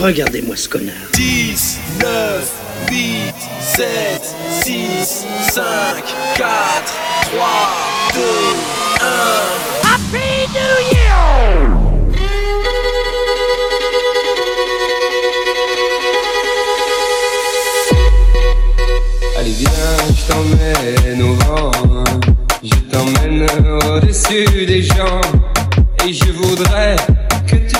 Regardez-moi ce connard. 10, 9, 8, 7, 6, 5, 4, 3, 2, 1. Happy New Year! Allez viens, je t'emmène au vent. Je t'emmène au-dessus des gens. Et je voudrais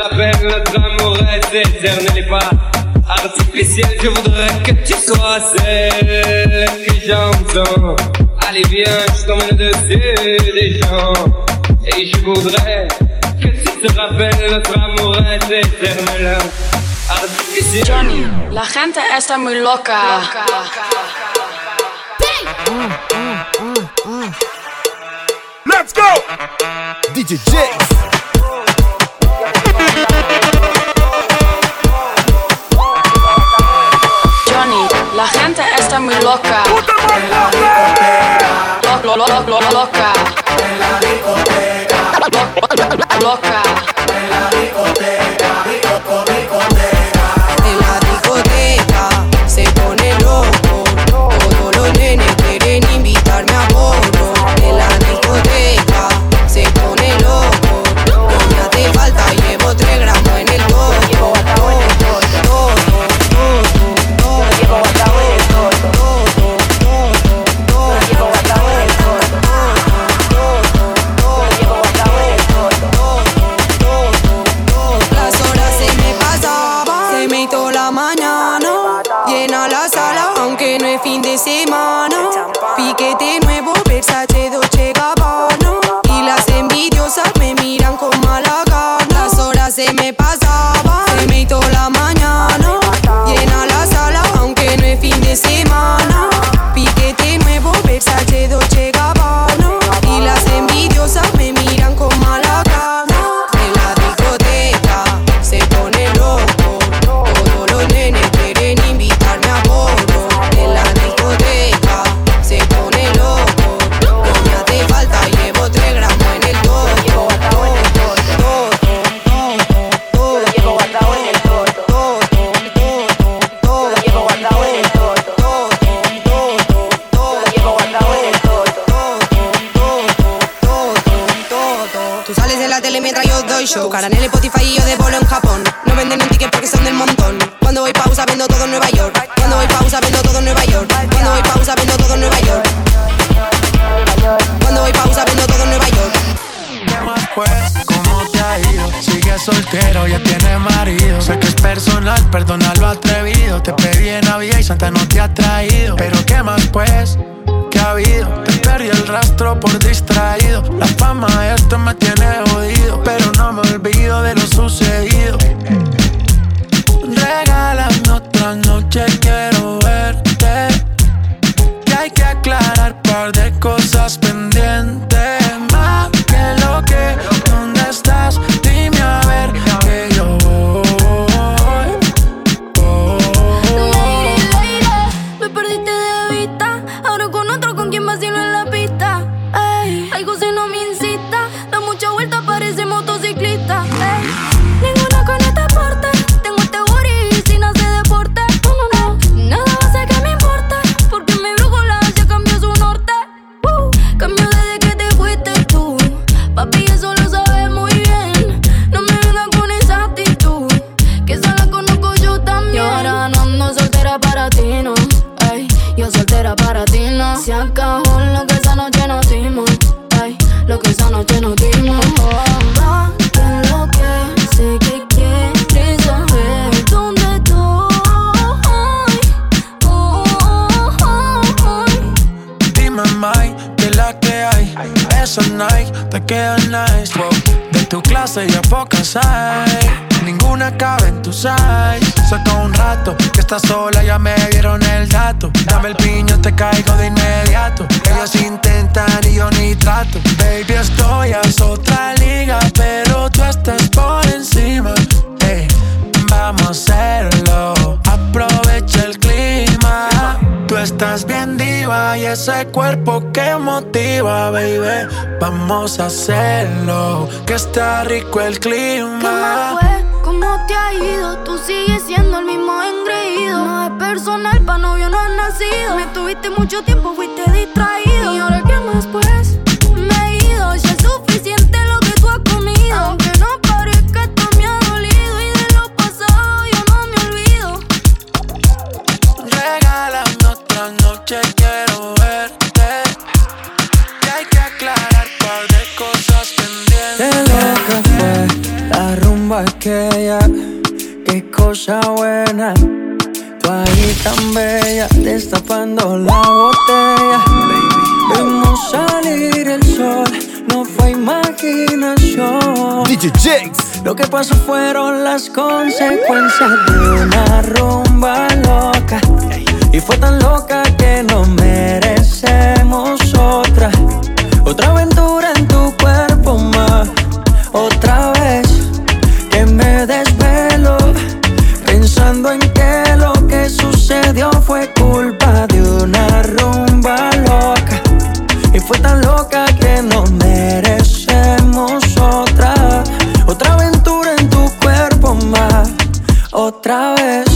rappelle notre amour est éternel et pas artificiel. Je voudrais que tu sois celle que j'entends. Allez viens, je t'emmène dessus des gens. Et je voudrais que tu te rappelles notre amour est éternel. Artificiel. Johnny, la gente está muy loca. loca, loca, loca. Mm, mm, mm, Let's go! DJ Jax. está muy loca. En la discoteca. Lo, lo, lo, lo, loca. En la discoteca. Loca. En la discoteca. Estás bien diva y ese cuerpo que motiva, baby. Vamos a hacerlo, que está rico el clima. ¿Cómo te ha ido? Tú sigues siendo el mismo engreído. No es personal, pa' novio no has nacido. Me tuviste mucho tiempo, fuiste distraído. ¿Y ahora qué más pues? Me he ido, ya es suficiente lo que tú has comido. Aunque no noche, quiero verte. Y hay que aclarar par de cosas pendientes. Qué loca fue la rumba aquella, qué cosa buena. Tú ahí tan bella, destapando la botella. Vimos salir el sol, no fue imaginación. DJ Jakes. Lo que pasó fueron las consecuencias de una rumba loca. Y fue tan loca que no merecemos otra. Otra aventura en tu cuerpo más. Otra vez que me desvelo. Pensando en que lo que sucedió fue culpa de una rumba loca. Y fue tan loca que no merecemos otra. Otra aventura en tu cuerpo más. Otra vez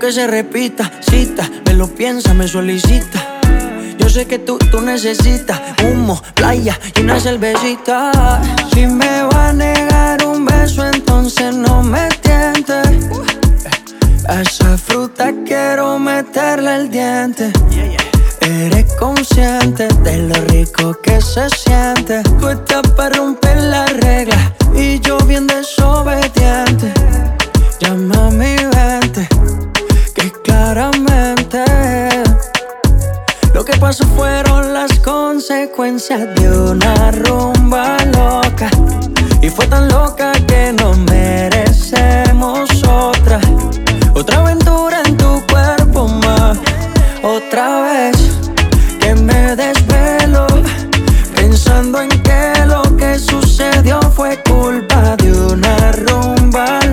Que se repita, cita, me lo piensa, me solicita. Yo sé que tú, tú necesitas humo, playa y una cervecita. Si me va a negar un beso, entonces no me tiente. Esa fruta quiero meterle el diente. Eres consciente de lo rico que se siente. Tú estás para romper la regla y yo bien desobediente. Llama a mi lo que pasó fueron las consecuencias de una rumba loca. Y fue tan loca que no merecemos otra. Otra aventura en tu cuerpo más. Otra vez que me desvelo. Pensando en que lo que sucedió fue culpa de una rumba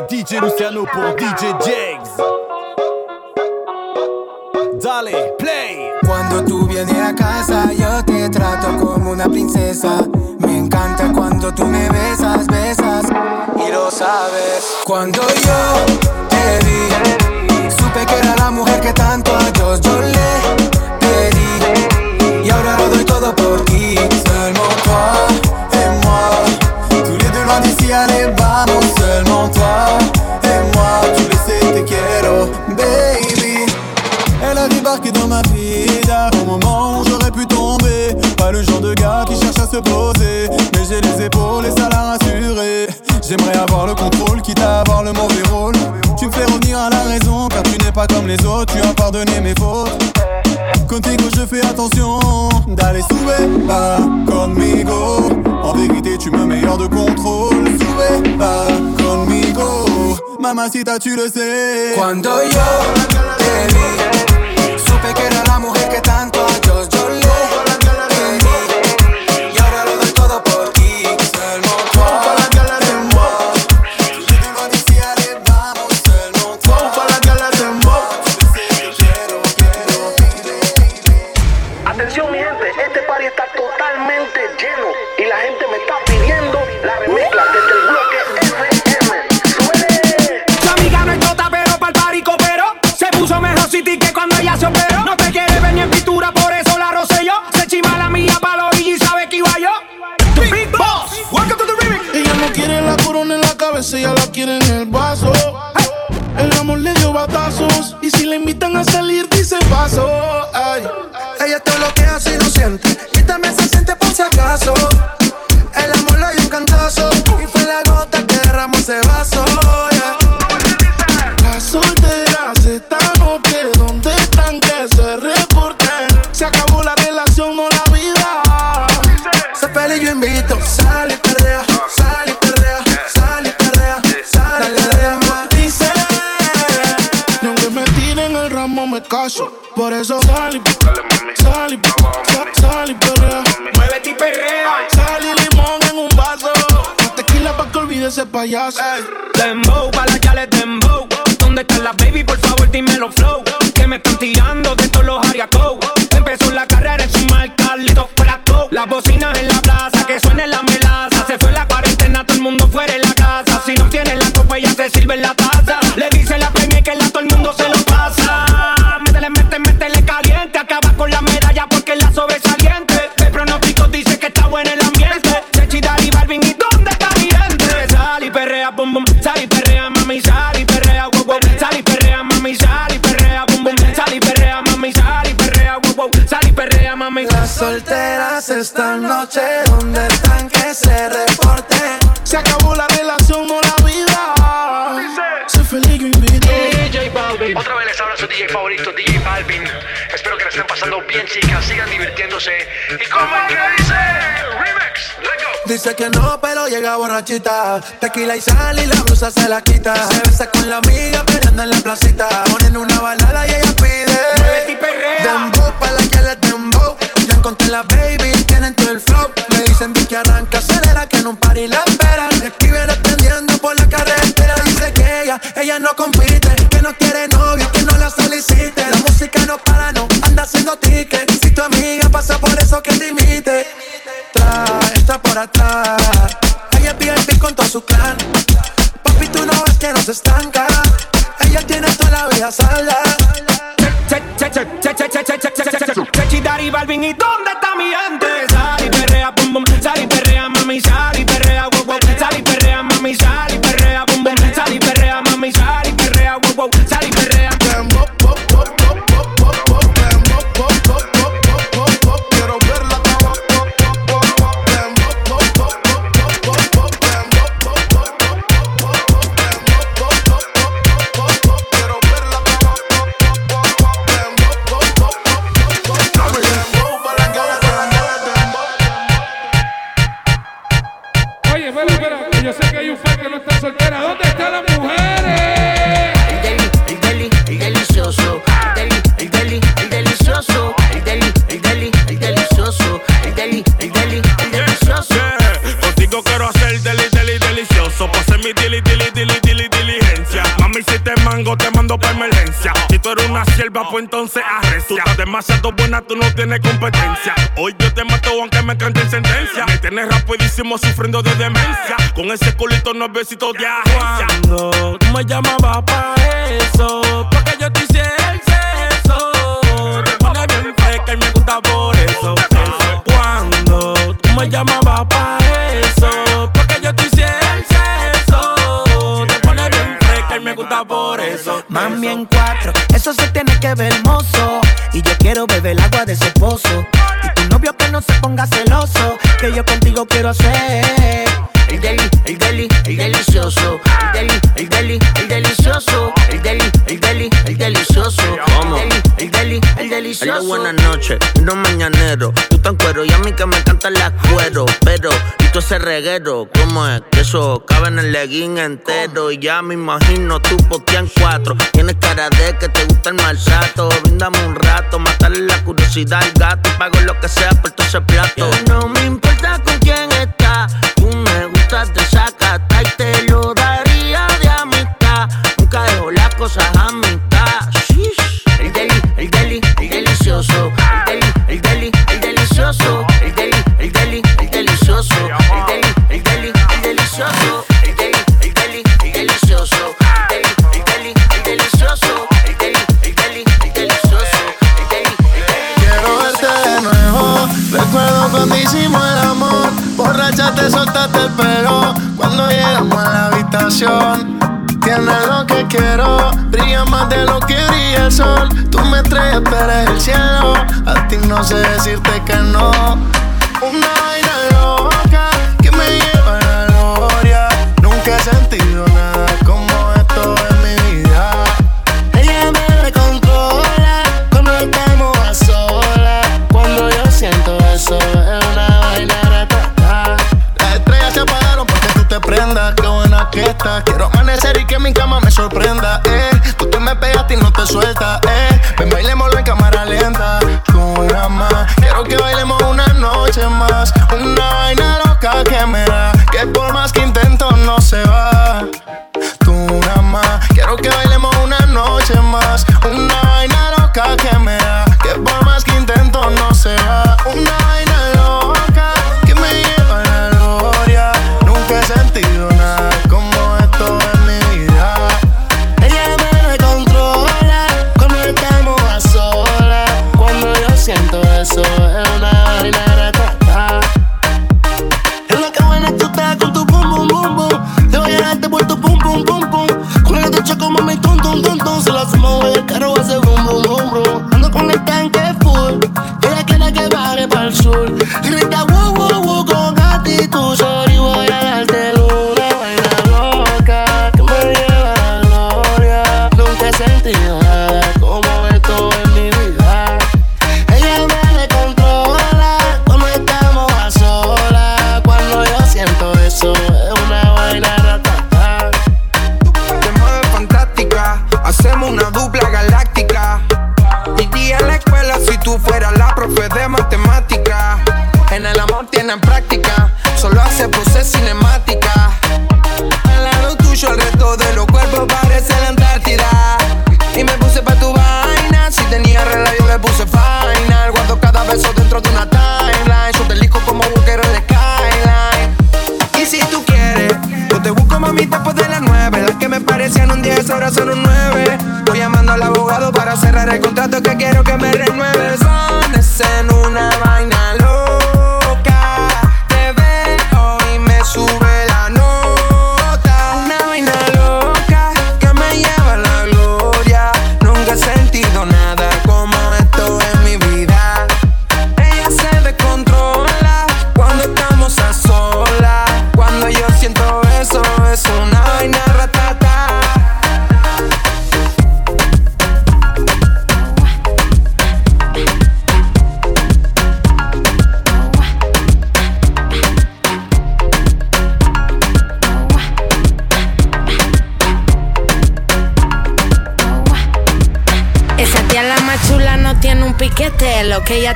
DJ Luciano pour DJ Jags. Dale, play. Cuando tú vienes a casa, yo te trato como una princesa. Me encanta cuando tú me besas, besas y lo sabes. Cuando yo te vi, supe que era la mujer que tanto a Dios yo le à un moment où j'aurais pu tomber. Pas le genre de gars qui cherche à se poser. Mais j'ai les épaules et ça l'a rassuré. J'aimerais avoir le contrôle, quitte à avoir le mauvais rôle. Tu me fais revenir à la raison, car tu n'es pas comme les autres. Tu as pardonné mes fautes. Contigo je fais attention d'aller sube pas conmigo. En vérité, tu me mets hors de contrôle. Sube pas conmigo. Mamacita, tu le sais. Supe que era la mujer que tanto payaso. Dembow, pa' la yales dembow. ¿Dónde están las baby? Por favor, dímelo flow. Que me están tirando de todos los ariacos. Empezó la carrera en su mal Carlitos Flaco. Las bocinas en la plaza, que suene la melaza. Se fue la cuarentena, todo el mundo fuera en la casa. Si no tiene la copa, ya se sirve en la taza. Mami. Las solteras esta noche, ¿dónde están que se reporten? Se acabó la relación, no la vida. Sé feliz, yo invito. DJ Balvin. Otra vez les habla su DJ favorito, DJ Balvin. Espero que la estén pasando bien, chicas. Sigan divirtiéndose. Y como el que dice. Dice que no, pero llega borrachita. Tequila y sal y la blusa se la quita. Se besa con la amiga, peleando en la placita. Ponen una balada y ella pide. Muévete y perrea. Dembow pa' la que le dembow. Ya encontré la baby, tienen todo el flow. Me dicen que arranca, acelera, que en un party la esperan. Me escriben prendiendo por la carretera. Dice que ella, ella no compite. Que no quiere novio, que no la solicite. La música no para, no anda haciendo ticket. Si tu amiga pasa por eso que te imite. Por atrás. Ella VIP con todo su clan. Papi, tú no ves que no se estanca. Ella tiene toda la vida salda. ¿y dónde está mi gente? Sal y perrea, bum. Sal y perrea, mami, sal mango, te mando pa' emergencia. Si tú eres una sierva, pues entonces arrecia. Tú demasiado buena, tú no tienes competencia. Hoy yo te mato aunque me cante sentencia. Me tienes rapidísimo sufriendo de demencia. Con ese culito no besitos de agencia. Cuando tú me llamabas pa' eso, pa' que yo te hiciera el sexo. Te pone bien fresca y me gusta por eso. Cuando tú me llamabas pa' por eso. Mami en cuatro, eso se tiene que ver hermoso. Y yo quiero beber el agua de ese pozo. Y tu novio que no se ponga celoso, que yo contigo quiero hacer. El deli, el deli, el delicioso. El deli, el deli, el delicioso. El deli, el deli, el delicioso. ¿Cómo? El deli, el deli, el delicioso. Hello, buenas noches, no mañanero. Tú tan cuero y a mí que me encantan las cuero. Pero, ese reguero, ¿cómo es? Que eso cabe en el legging entero. Y ya me imagino tú potean cuatro. Tienes cara de que te gusta el maltrato. Bríndame un rato, matarle la curiosidad al gato. Pago lo que sea por todo ese plato. No me importa con quién está. Tú me gustas te lo más de lo que brilla el sol. Tú me estrellas, pero eres el cielo. A ti no sé decirte que no. Una vaina loca que me lleva a la gloria. Nunca he sentido nada como esto en mi vida. Ella me controla cuando estamos a solas. Cuando yo siento eso, es una vaina ratata. Las estrellas se apagaron porque tú te prendas. Qué buena que estás. Quiero amanecer y que mi cama me sorprenda. Te sueltas. Eh. Ven, bailémoslo en cámara lenta. Con más. Quiero que bailemos una noche más. Una vaina loca que me da.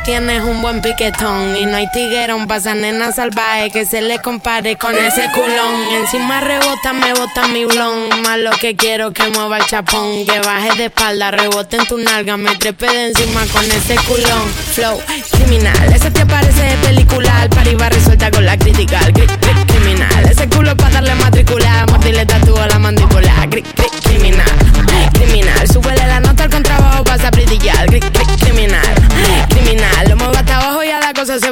Lo que ella tiene es un buen piquetón. Y no hay tiguerón pasa nena salvaje que se le compare con ese culón. Encima rebota, me bota mi blon. Más lo que quiero que mueva el chapón. Que baje de espalda, rebote en tu nalga, me trepe de encima con ese culón. Flow criminal, ese te parece de película. Al par va resuelta con la crítica. criminal, ese culo para darle matricular. Mordirle tatu a la mandíbula.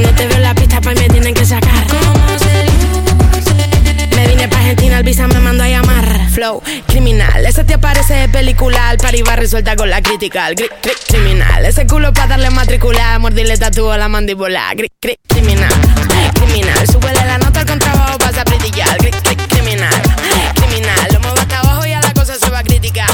Cuando te veo la pista pa' me tienen que sacar. ¿Cómo se luce? Me vine pa' Argentina, el visa me mandó a llamar. Flow, criminal. Ese te aparece de película. Al va resuelta con la crítica. Gri, criminal. Ese culo pa' darle matricular. Mordirle tatu a la mandíbula. Gri, criminal. Criminal. Súbele la nota al contrabajo, vas a brillar. Criminal. Criminal. Lo muevo hasta abajo y a la cosa se va a criticar.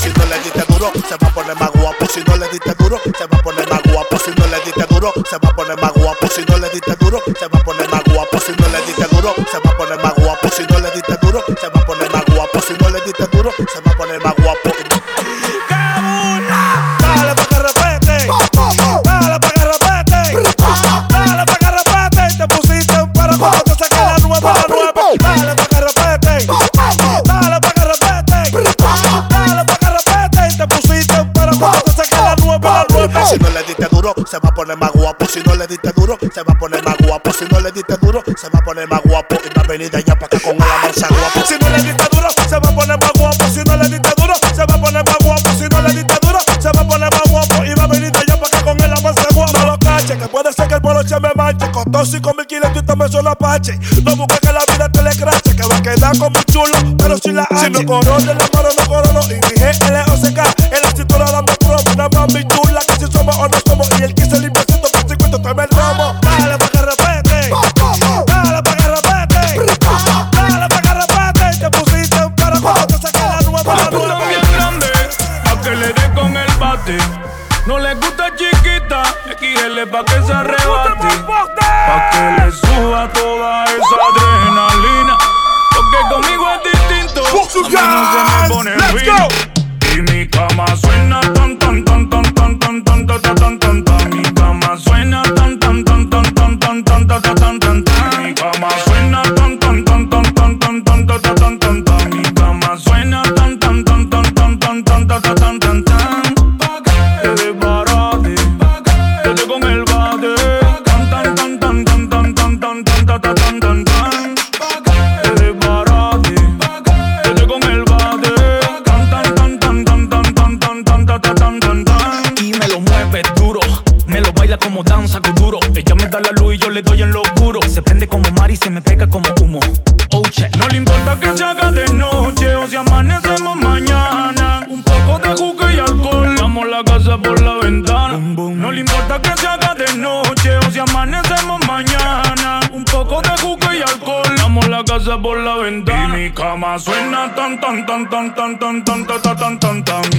Si le diste duro, se va a poner más guapo. Si no le diste duro, se va a poner más guapo. Si no le diste duro, se va a poner más guapo. Si no le diste duro, se va a poner más guapo. Si no le diste duro, se va a poner más guapo. Si no le diste duro, se va a poner más guapo. Si no le diste duro, se va a poner más guapo. Si no le diste duro, se va a poner más guapo. Si no le diste duro, se va a poner más guapo. Si no le diste duro, se va a poner más guapo. Y va a venir de allá para acá con el avanza guapo. Si no le diste duro, se va a poner más guapo. Si no le diste duro, se va a poner más guapo. Si no le diste duro, se va a poner más guapo. Y va a venir de allá para acá con el avance guapo. No lo cache, que puede ser que el boloche me manche. Costó 5 mil kilos y también solo apache. No busques que la vida te le crache, que va a quedar como chulo, pero sin la H. Si no corona, la mano no corono. Y dije L-O-C-K, en la cintura. Una mami chula, si somos o no somos. Y el 15 limpio, 150, tome el romo. Dale pa' que repete. Dale pa' que repete. Dale pa' que repete. Te pusiste para cuando te saque la nueva, la nueva. bien grande, pa' que le dé con el bate. No le gusta chiquita, XL pa' que se arrebate. Pa' que le suba toda esa adrenalina. Porque conmigo es distinto. A mí no se me pone fino. Y mi cama suena tan tan tan tan Mi cama suena tan ton ton ton ton ton ton ton ton ton ton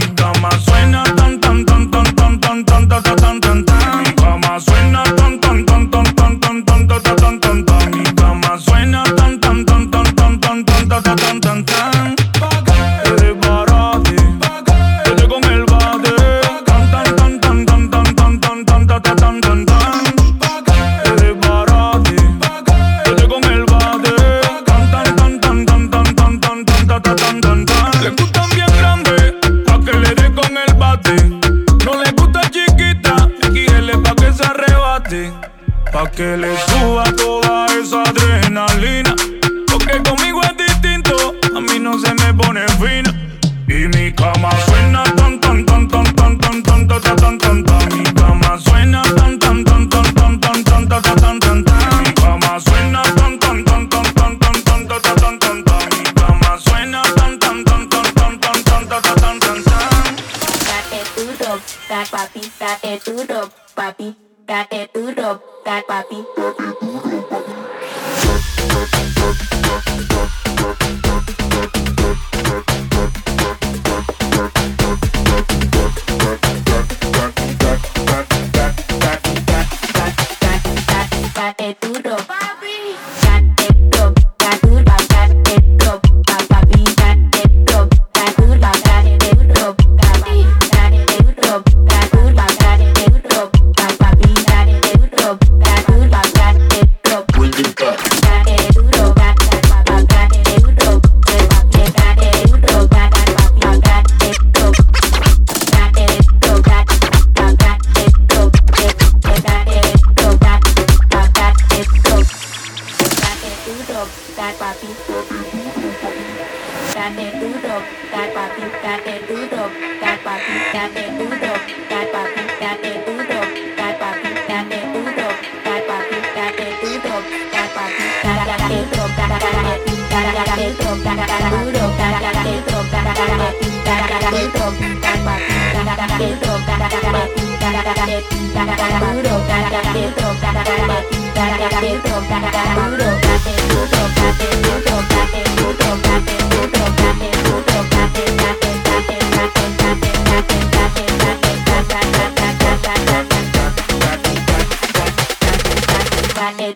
Duro,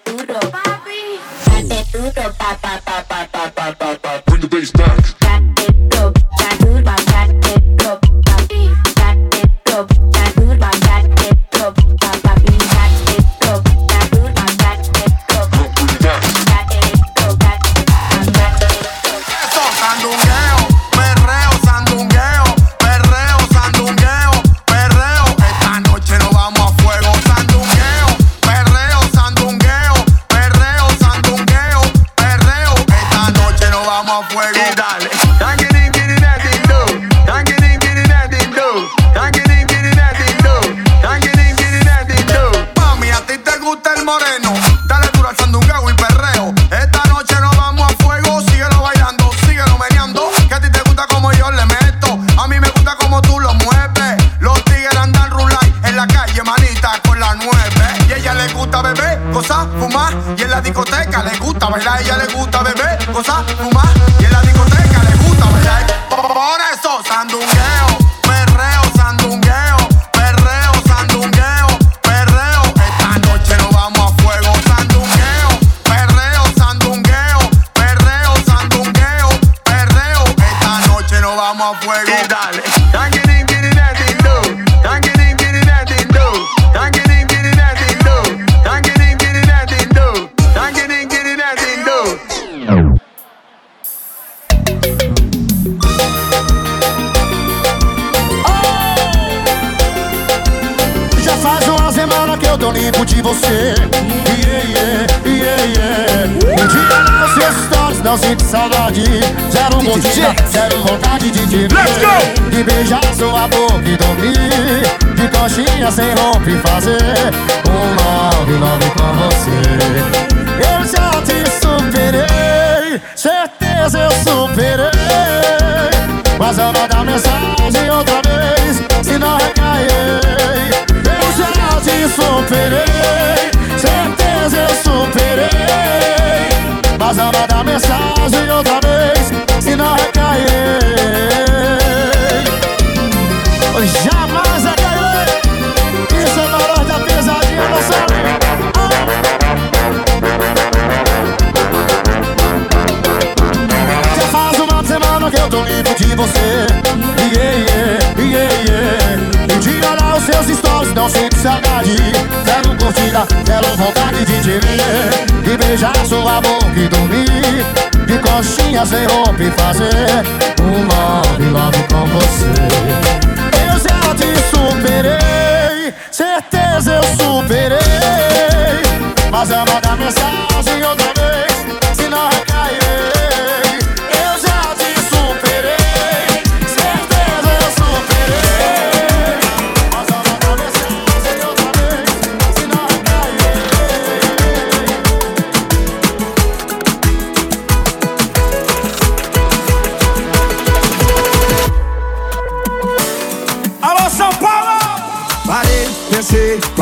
duro, papi. Date duro, pa, pa, pa, pa. Um nove, nove com você. Eu já te superei Certeza eu superei. Mas eu vou dar mensagem outra vez Se não recair. Eu já te superei Certeza eu superei. Mas eu vou dar mensagem outra vez Se não recair. Já Que eu tô livre de você. Yeah, yeah, yeah, yeah. Eu olhar os seus stories, não sinto saudade. Quero curtida, quero vontade de te ver. E beijar sua boca e dormir. De coxinha sem roupa e fazer Um love, love com você. Eu já te superei, certeza eu superei. Mas é eu mando a mensagem outra vez, se não recairei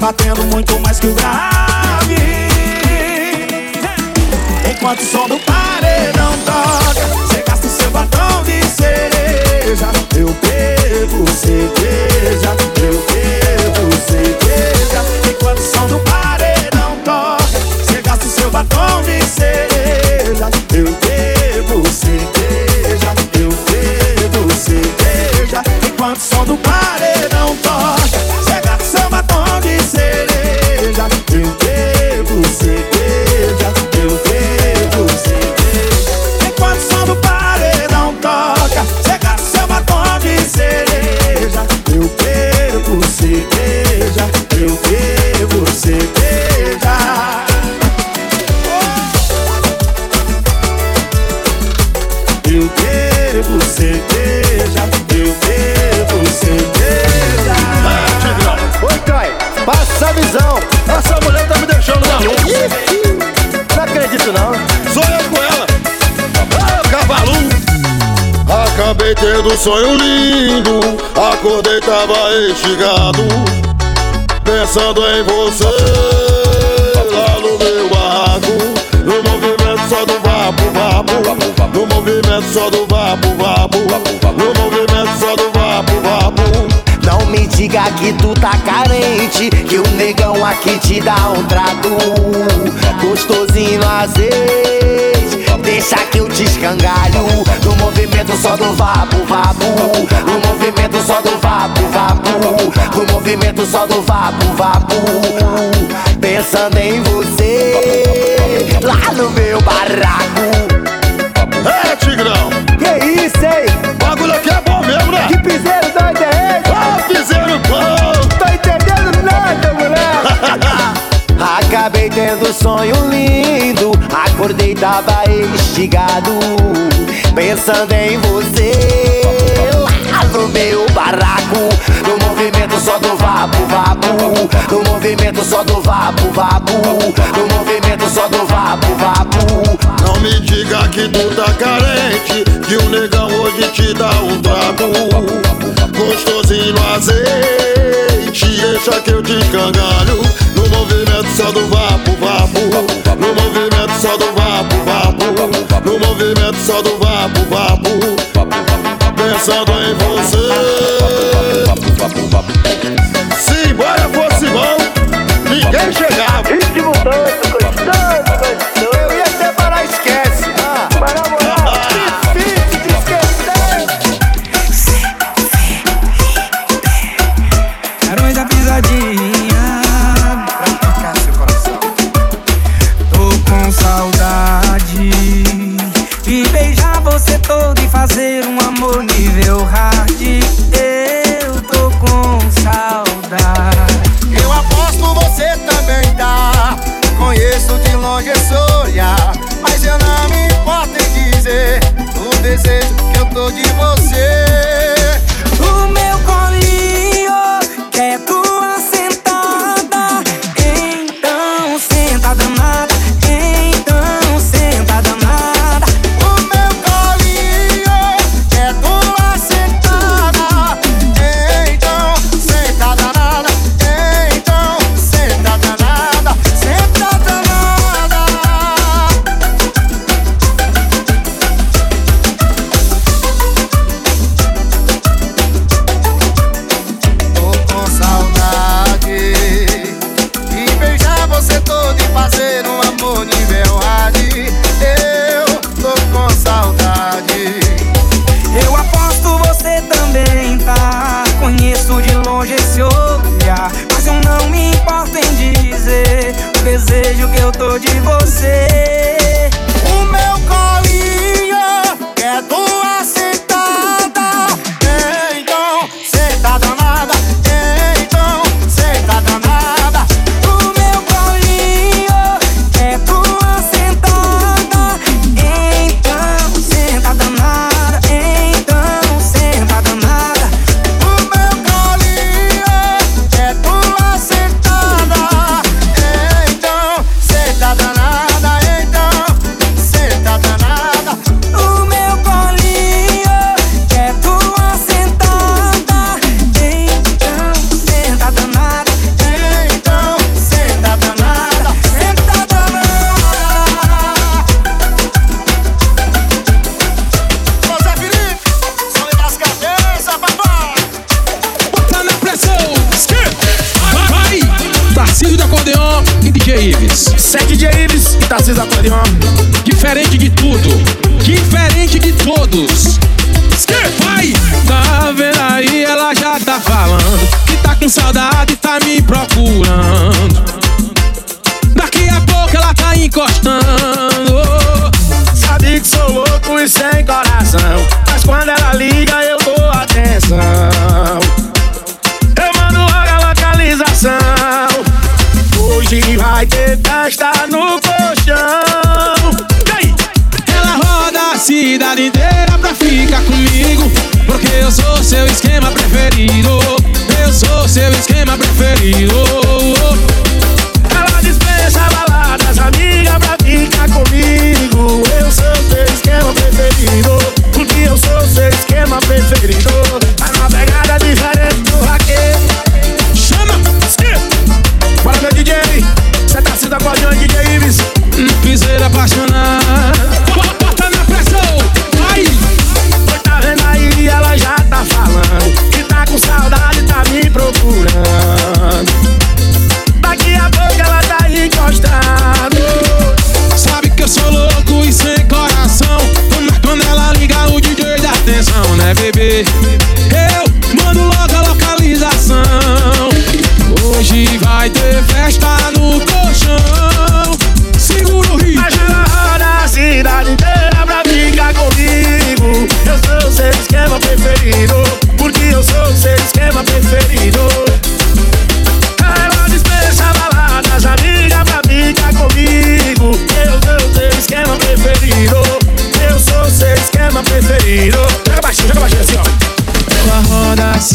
batendo muito mais que o grave. Enquanto o som do paredão um sonho lindo. Acordei, tava estigado. Pensando em você. Lá no meu barraco. No movimento só do vapo, vapo. No movimento só do vapo, vapo. No movimento só do vapo, vapo. Não me diga que tu tá carente, que o negão aqui te dá um trato gostosinho azeite. Deixa que eu te escangalho no movimento só do vapo, vapo. No movimento só do vapo, vapo. No movimento só do vapo, vapo. Pensando em você lá no meu barraco. É, Tigrão. Que isso, hein? Bagulho aqui é bom mesmo, né? Que piseiro doido é esse? Ah, piseiro bom. Tô entendendo nada, moleque. Acabei tendo sonho lindo. Acordei, tava estigado. Pensando em você. Lá no meu barraco. No movimento só do vapo, vapo. No movimento só do vapo, vapo. No movimento só do vapo, vapo. Não me diga que tu tá carente, que o negão hoje te dá um trago gostosinho no azeite. Deixa que eu te escangalho no movimento só do vapo, vapo. No movimento só do vapo, vapo. No movimento só do vapo, vapo. Pensando em você. saudade tá me procurando. Daqui a pouco ela tá encostando. Sabe que sou louco e sem coração. Mas quando ela liga, eu dou atenção. Eu mando logo a localização. Hoje vai ter festa no colchão. Ela roda a cidade inteira pra ficar comigo. Porque eu sou seu esquema preferido. abrazo, se esquema preferido.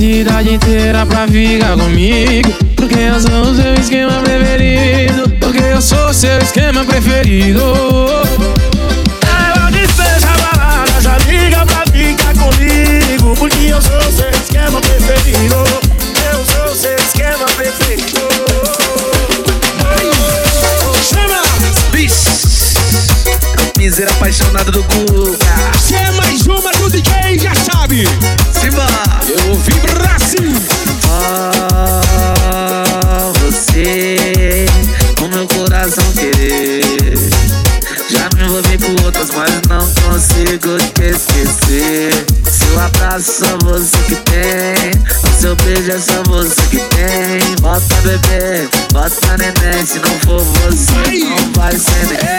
cidade inteira pra ficar comigo. Porque eu sou o seu esquema preferido. Porque eu sou o seu esquema preferido. É Ela despeja a balada, já liga pra ficar comigo. Porque eu sou o seu esquema preferido. Eu sou seu esquema preferido. Chama! Bis! Miseira apaixonado do Guga. Chama do DJ, já sabe. Simba. Eu vou pra sim. Oh, ah, você, o meu coração querer. Já me envolvi com outras, mas não consigo te esquecer. Seu abraço é só você que tem, o seu beijo é só você que tem. Bota bebê, bota neném, se não for você, não vai ser neném.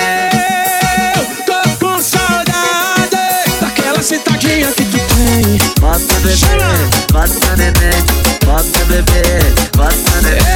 What's the bebek, what's the bebek, what's the bebek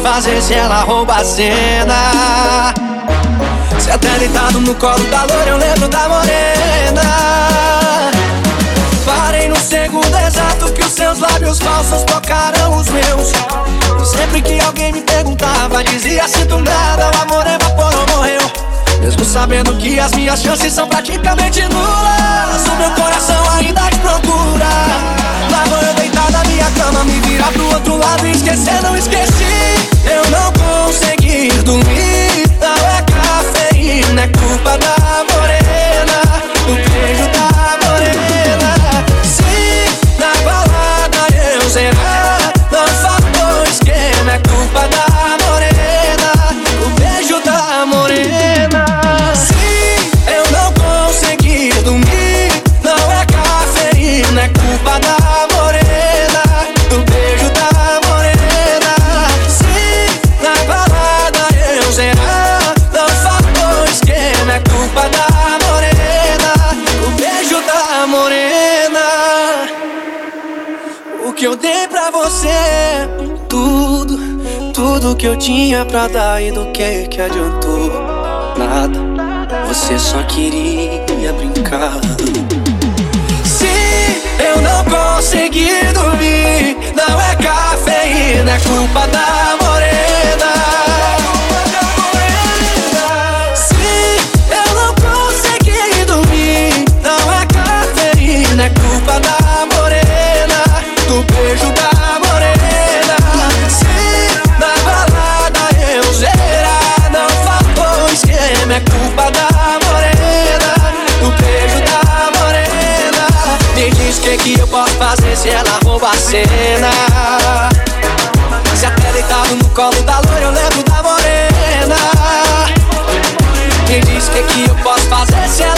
Fazer se ela rouba a cena. Se até deitado no colo da loura eu lembro da morena. Parei no segundo exato que os seus lábios falsos tocaram os meus. E sempre que alguém me perguntava dizia sinto nada O amor evaporou, morreu Mesmo sabendo que as minhas chances são praticamente nulas O meu coração ainda te procura. Lá vou eu deitar na minha cama Me virar pro outro lado e esquecer, não esqueci. Eu não consegui dormir Não é cafeína, é culpa da morena O beijo da morena. Se na balada eu zerar dei pra você Tudo, tudo que eu tinha pra dar E do que que adiantou Nada, você só queria brincar se eu não conseguir dormir, não é cafeína, é culpa da morena. Que, que eu posso fazer se ela rouba a cena. Se até deitado no colo da loira eu lembro da morena. Me diz que, que eu posso fazer se ela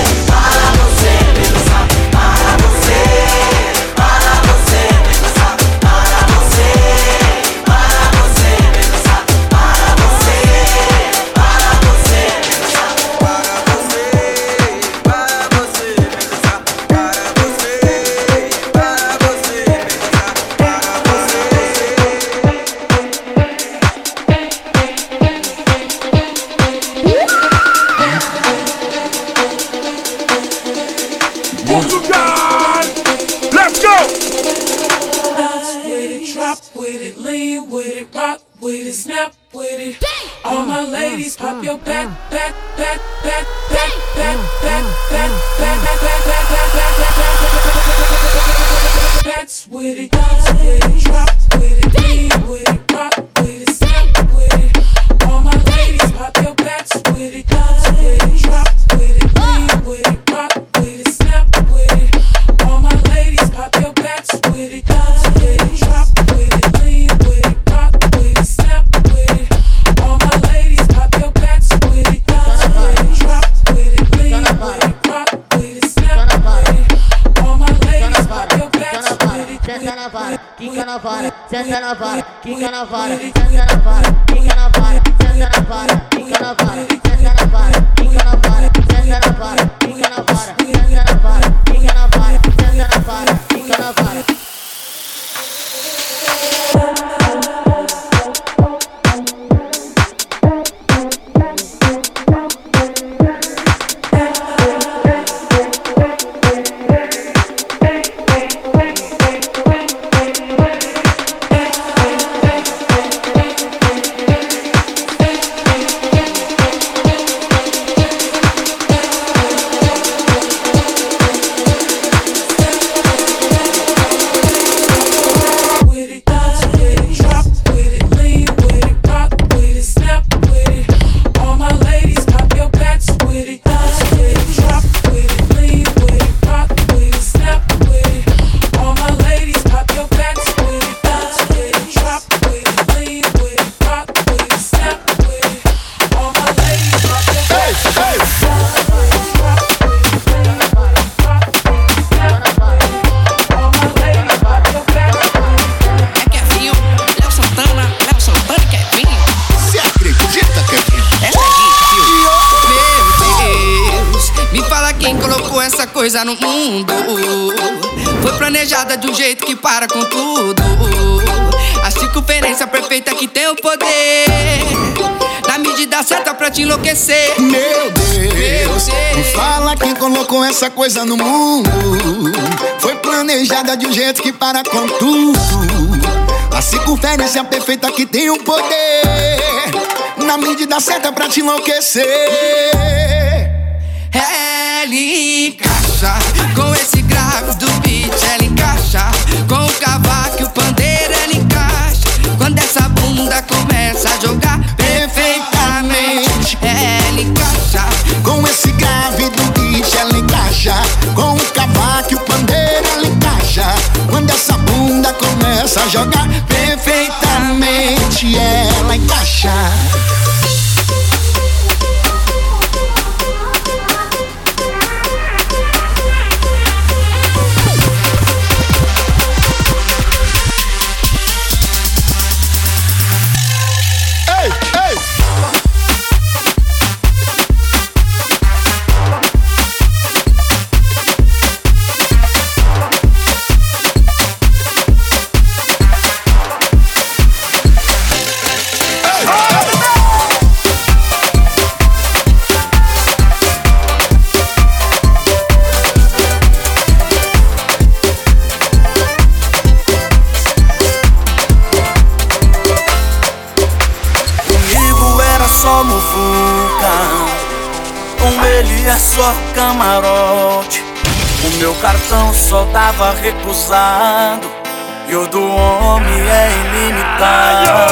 coisa planejada de um jeito que para com tudo. A circunferência perfeita que tem o poder. Na medida certa pra te enlouquecer. Meu Deus, me fala quem colocou essa coisa no mundo. Foi planejada de um jeito que para com tudo. A circunferência perfeita que tem o poder. Na medida certa pra te enlouquecer. Ela encaixa com esse grave do beat, ela marcha. Com o cavaco e o pandeiro ela encaixa. Quando essa bunda começa a jogar perfeitamente, ela encaixa. Com esse grave do beat ela encaixa. Com o cavaco e o pandeiro ela encaixa. Quando essa bunda começa a jogar perfeitamente, ela encaixa. camarote. O meu cartão só tava recusado. E o do homem é ilimitado.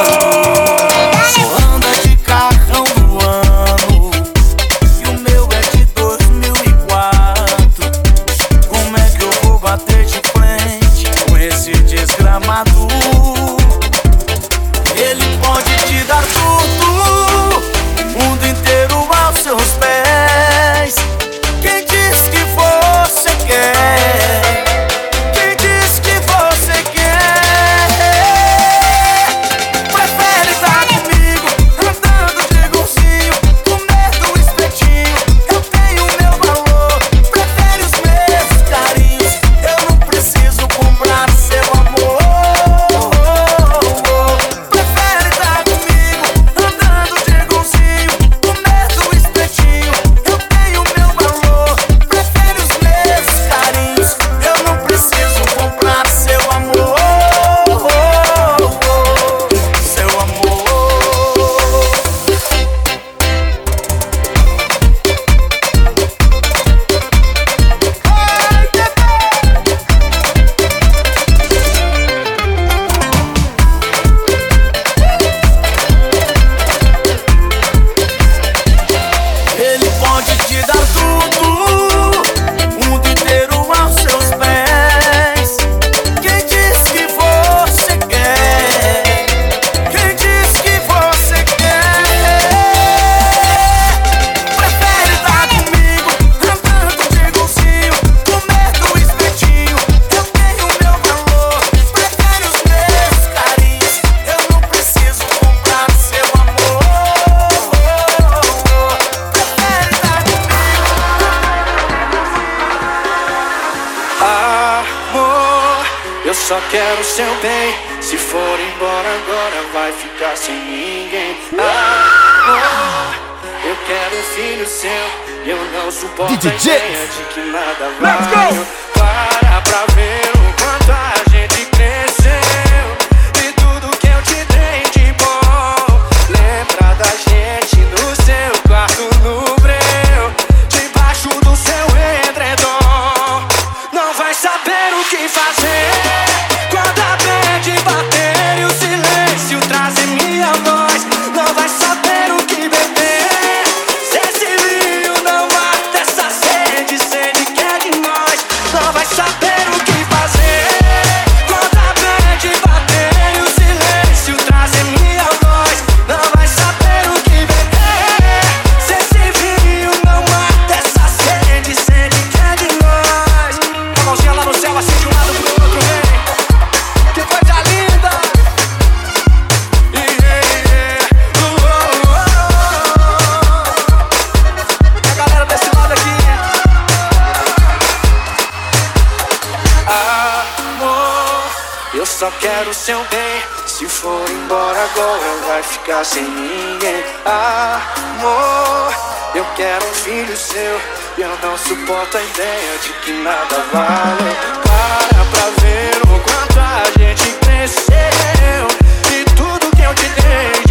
Eu quero seu bem. Se for embora agora, vai ficar sem ninguém. Amor, eu quero um filho seu. E eu não suporto a ideia de que nada vale. Para pra ver o quanto a gente cresceu. E tudo que eu te dei.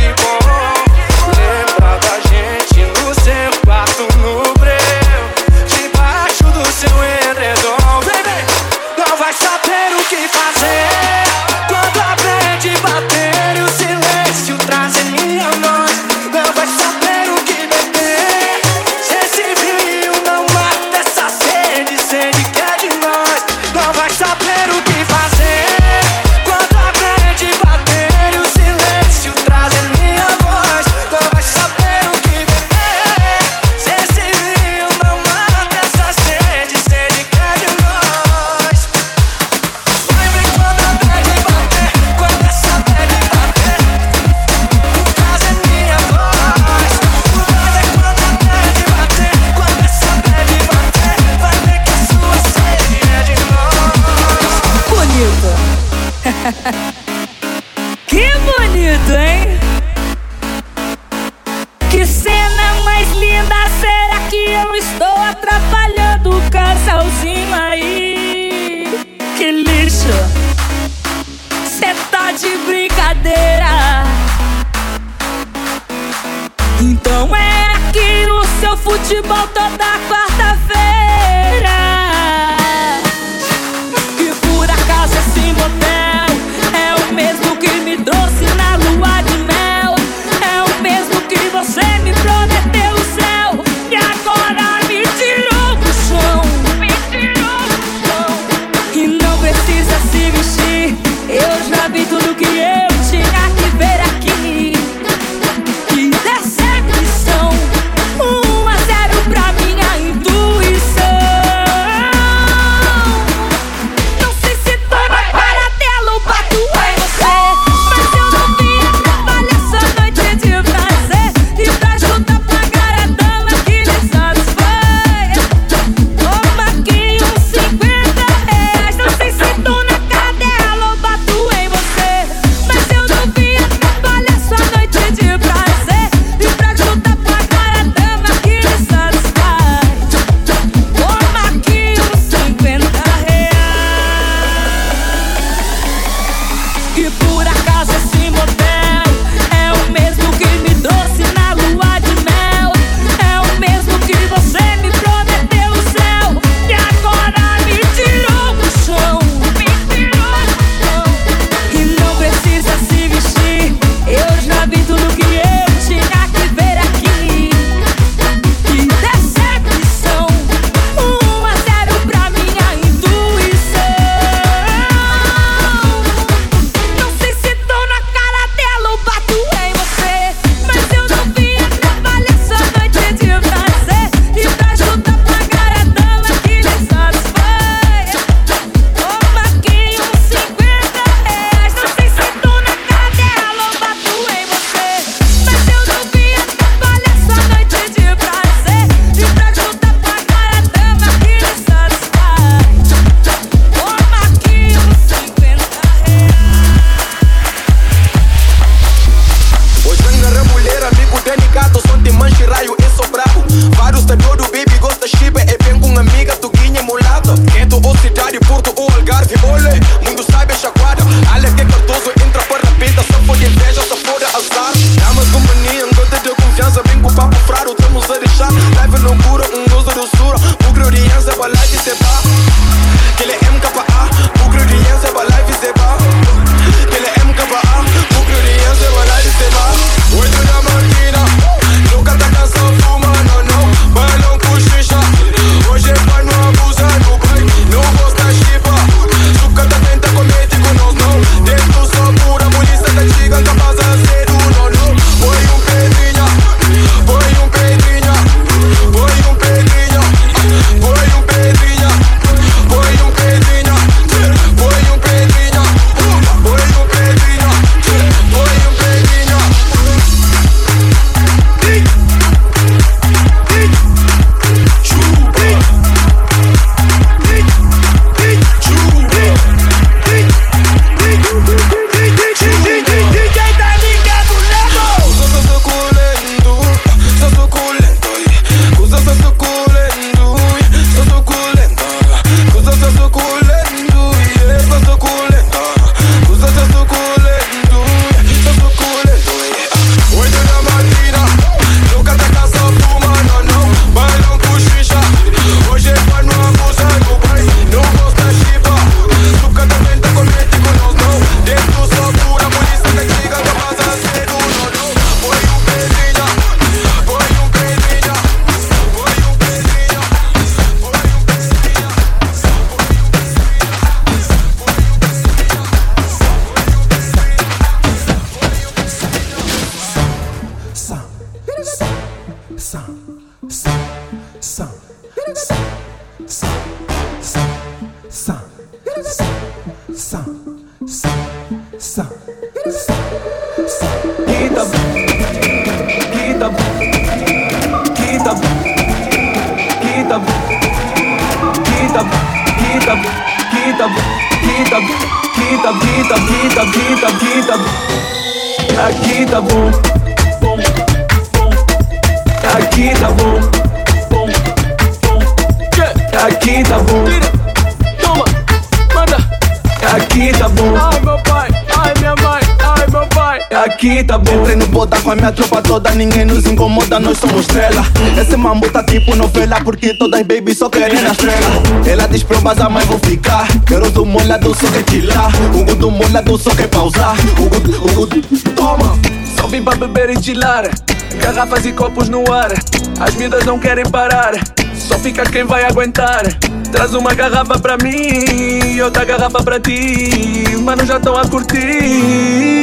corpos no ar. As miúdas não querem parar, só fica quem vai aguentar. Traz uma garrafa pra mim, outra garrafa pra ti. Mano, já estão a curtir.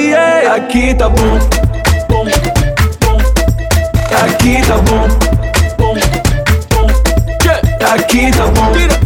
Yeah. Aqui tá bom, bom, bom. Aqui tá bom, bom, bom. Yeah. Aqui tá bom.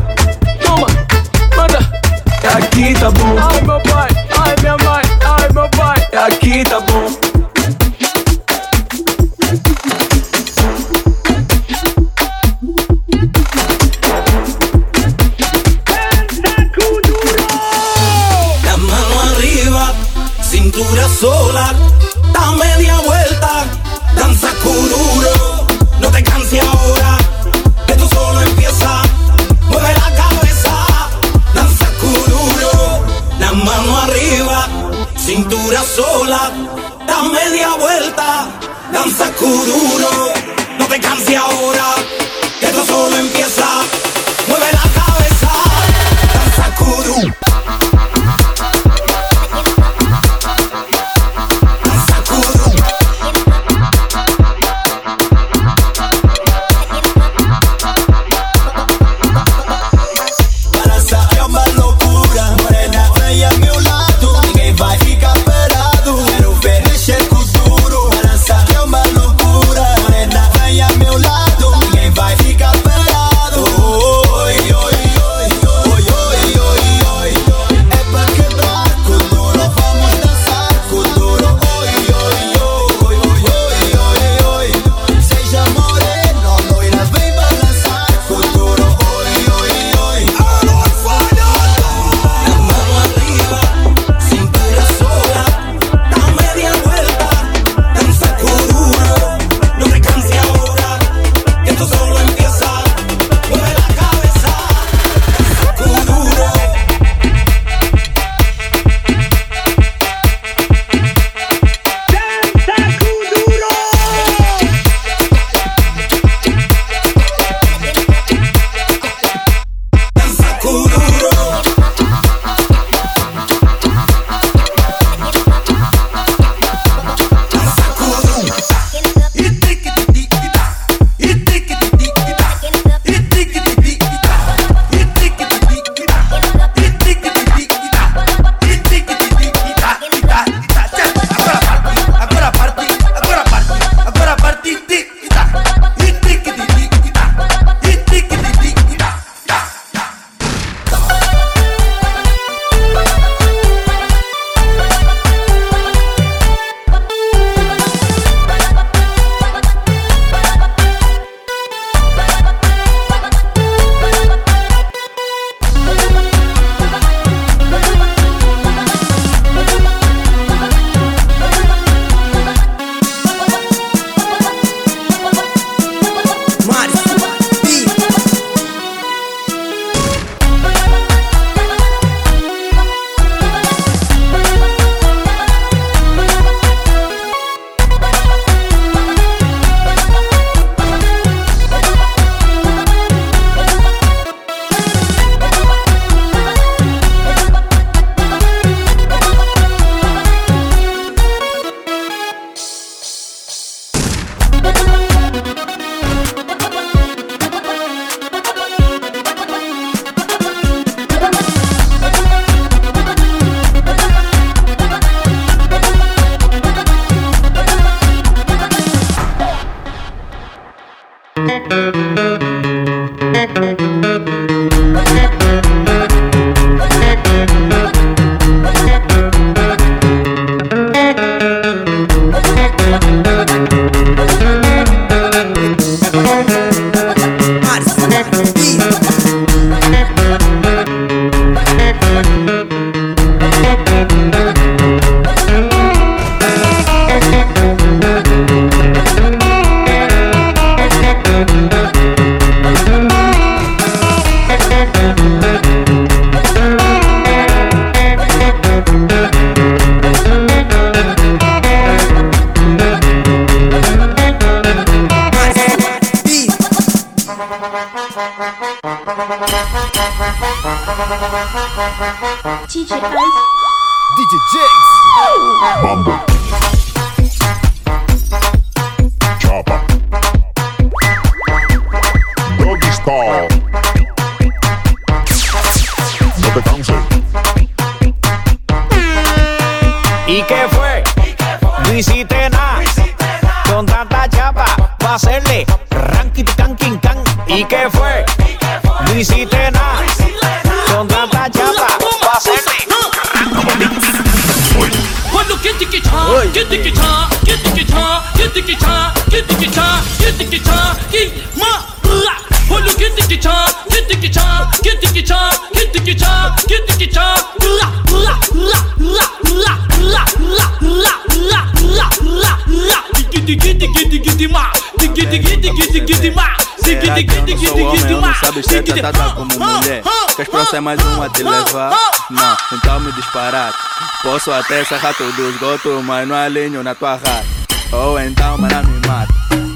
Posso até serrar todo o esgoto Mas não alinho na tua rata. Ou então mana me mata.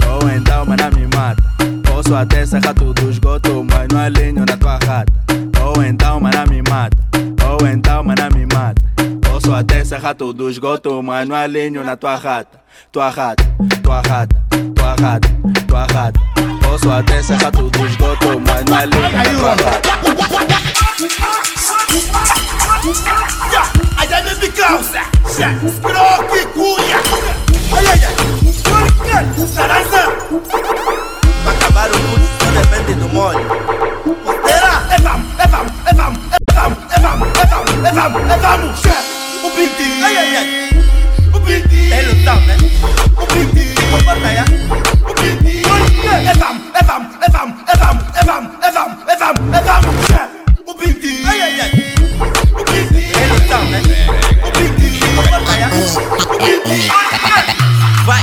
Ou então mana me mata. Posso até serrar todo o esgoto Mas não alinho na tua rata. Ou então mana me mata. Ou então mana me mata. Posso até serrar todo o esgoto Mas não alinho na tua rata. Tua rata, tua rata, tua rata, tua rata. Posso até serrar todo o esgoto Mas não alinho na tua rata. Allá me causa Scroque cunha Ai ai ai, o corcan, o saranza Pra acabar o mundo depende do molho Será? É vamos, é vamos, é vamos, é vamos, é vamos, é vamos, é vamos, é vamos O Binti Ai ai ai, o Binti É lutão né? O Binti Vou batalhar O que É vamos, é vamos, é vamos, é vamos, é vamos, é vamos, é vamos, é vamos O Binti Ai ai ai, o Binti É lutão né?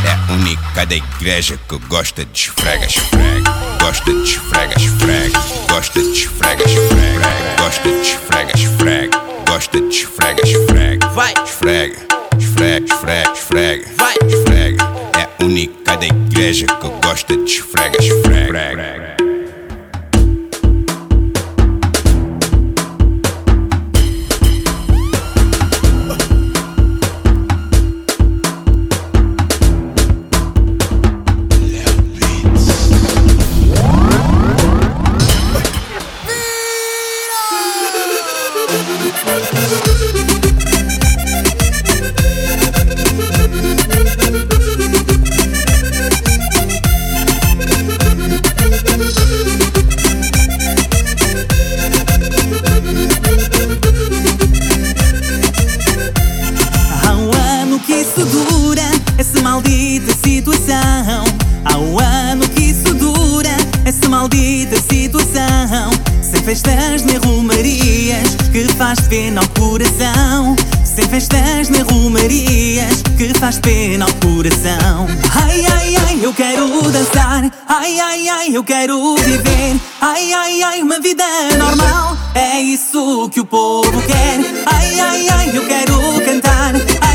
É a única da igreja que gosta de esfrega, esfrega. Gosta de esfrega, esfrega. Gosta de esfrega, esfrega. Gosta de esfrega, esfrega. Gosta de esfrega, esfrega. Vai, esfrega, esfrega, esfrega, esfrega. Vai, esfrega. É a única da igreja que gosta de esfrega, esfrega. Faz pena ao coração. Sem festas nem romarias, que faz pena ao coração. Ai, ai, ai, eu quero dançar. Ai, ai, ai, eu quero viver. Ai, ai, ai, uma vida normal. É isso que o povo quer. Ai, ai, ai, eu quero cantar. Ai,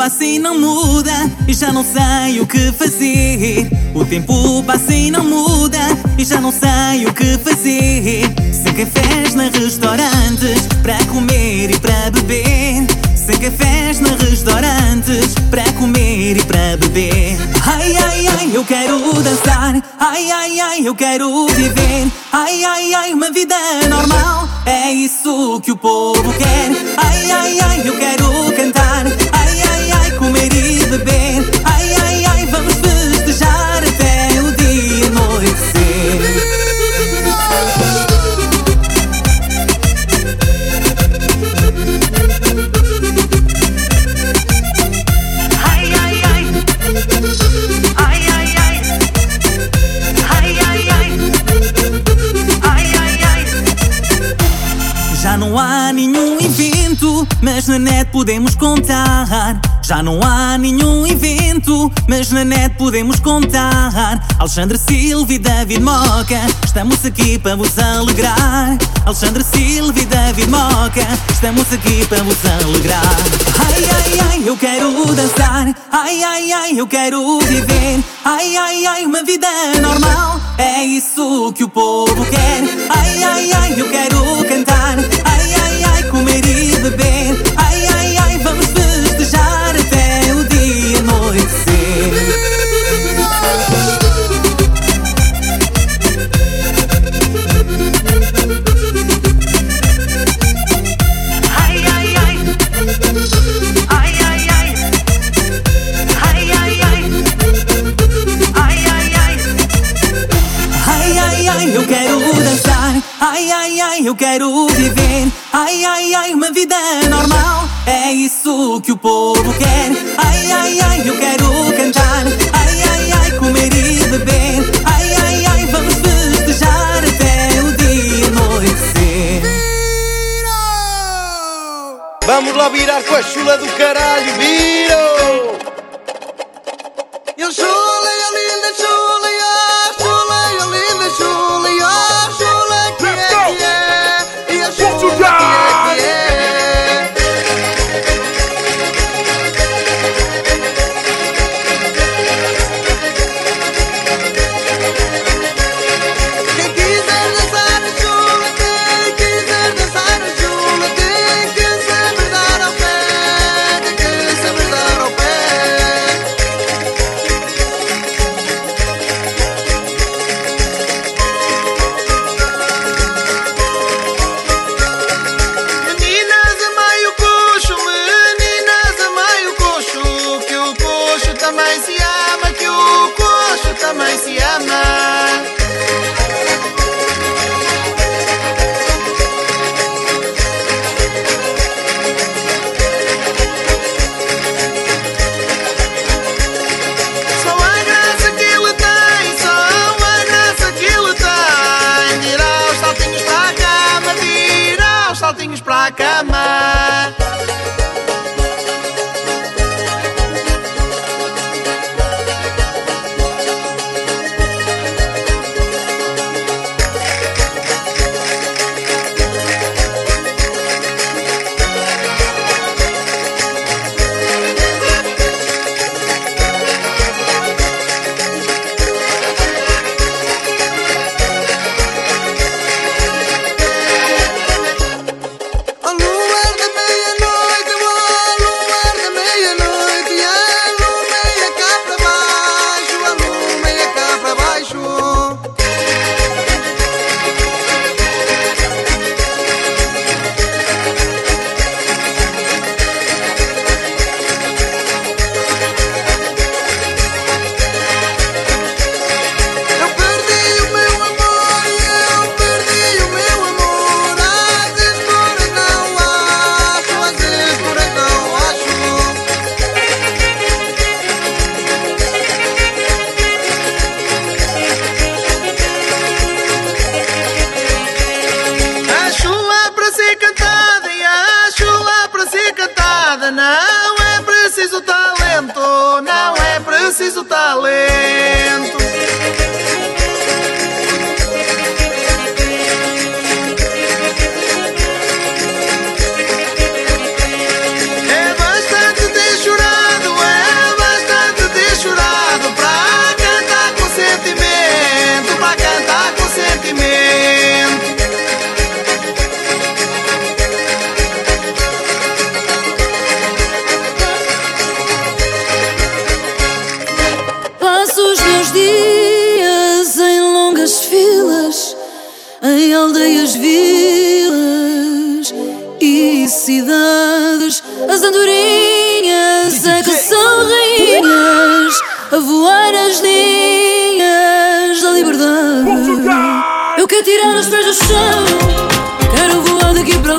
passa e não muda e já não sei o que fazer. O tempo passa e não muda e já não sei o que fazer. Sem cafés nem restaurantes para comer e para beber. Sem cafés nem restaurantes para comer e para beber. Ai, ai, ai, eu quero dançar. Ai, ai, ai, eu quero viver. Ai, ai, ai, uma vida normal. É isso que o povo quer. Ai, ai, ai, eu quero cantar. mas na net podemos contar. Já não há nenhum evento, mas na net podemos contar. Alexandre Silva e David Moca, estamos aqui para vos alegrar. Alexandre Silva e David Moca, estamos aqui para vos alegrar. Ai, ai, ai, eu quero dançar. Ai, ai, ai, eu quero viver. Ai, ai, ai, uma vida normal. É isso que o povo quer. Ai, ai, ai, eu quero cantar. eu quero viver. Ai, ai, ai, uma vida normal. É isso que o povo quer. Ai, ai, ai, eu quero cantar. Ai, ai, ai, comer e beber. Ai, ai, ai, vamos festejar até o dia anoitecer. Viro, Vamos lá virar com a chula do caralho, viram! tirando os pés do chão. Quero voar daqui para